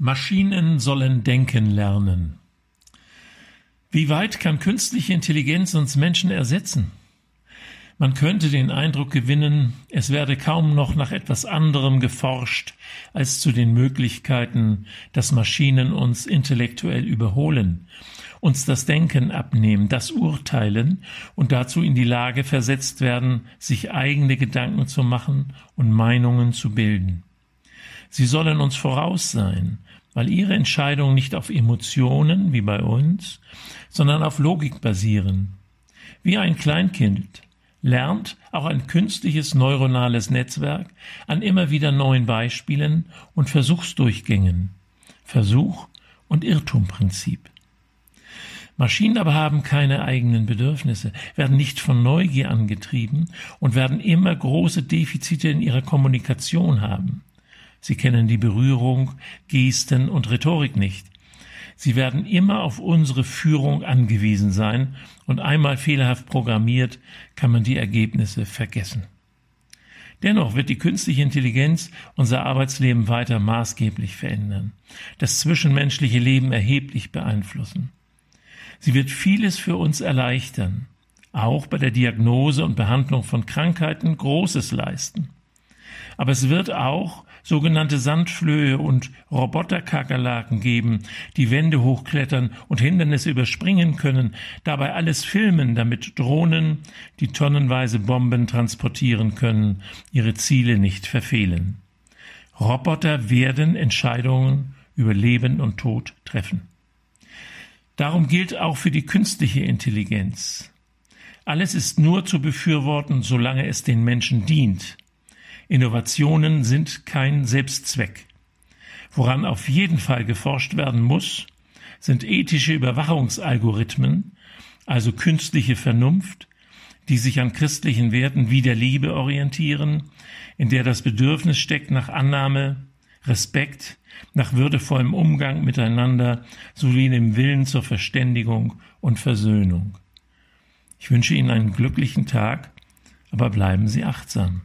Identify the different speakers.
Speaker 1: Maschinen sollen denken lernen. Wie weit kann künstliche Intelligenz uns Menschen ersetzen? Man könnte den Eindruck gewinnen, es werde kaum noch nach etwas anderem geforscht als zu den Möglichkeiten, dass Maschinen uns intellektuell überholen, uns das Denken abnehmen, das Urteilen und dazu in die Lage versetzt werden, sich eigene Gedanken zu machen und Meinungen zu bilden. Sie sollen uns voraus sein, weil ihre Entscheidungen nicht auf Emotionen wie bei uns, sondern auf Logik basieren. Wie ein Kleinkind lernt auch ein künstliches neuronales Netzwerk an immer wieder neuen Beispielen und Versuchsdurchgängen. Versuch und Irrtumprinzip. Maschinen aber haben keine eigenen Bedürfnisse, werden nicht von Neugier angetrieben und werden immer große Defizite in ihrer Kommunikation haben. Sie kennen die Berührung, Gesten und Rhetorik nicht. Sie werden immer auf unsere Führung angewiesen sein und einmal fehlerhaft programmiert, kann man die Ergebnisse vergessen. Dennoch wird die künstliche Intelligenz unser Arbeitsleben weiter maßgeblich verändern, das zwischenmenschliche Leben erheblich beeinflussen. Sie wird vieles für uns erleichtern, auch bei der Diagnose und Behandlung von Krankheiten Großes leisten. Aber es wird auch sogenannte Sandflöhe und Roboterkakerlaken geben, die Wände hochklettern und Hindernisse überspringen können, dabei alles filmen, damit Drohnen, die tonnenweise Bomben transportieren können, ihre Ziele nicht verfehlen. Roboter werden Entscheidungen über Leben und Tod treffen. Darum gilt auch für die künstliche Intelligenz. Alles ist nur zu befürworten, solange es den Menschen dient. Innovationen sind kein Selbstzweck. Woran auf jeden Fall geforscht werden muss, sind ethische Überwachungsalgorithmen, also künstliche Vernunft, die sich an christlichen Werten wie der Liebe orientieren, in der das Bedürfnis steckt nach Annahme, Respekt, nach würdevollem Umgang miteinander sowie dem Willen zur Verständigung und Versöhnung. Ich wünsche Ihnen einen glücklichen Tag, aber bleiben Sie achtsam.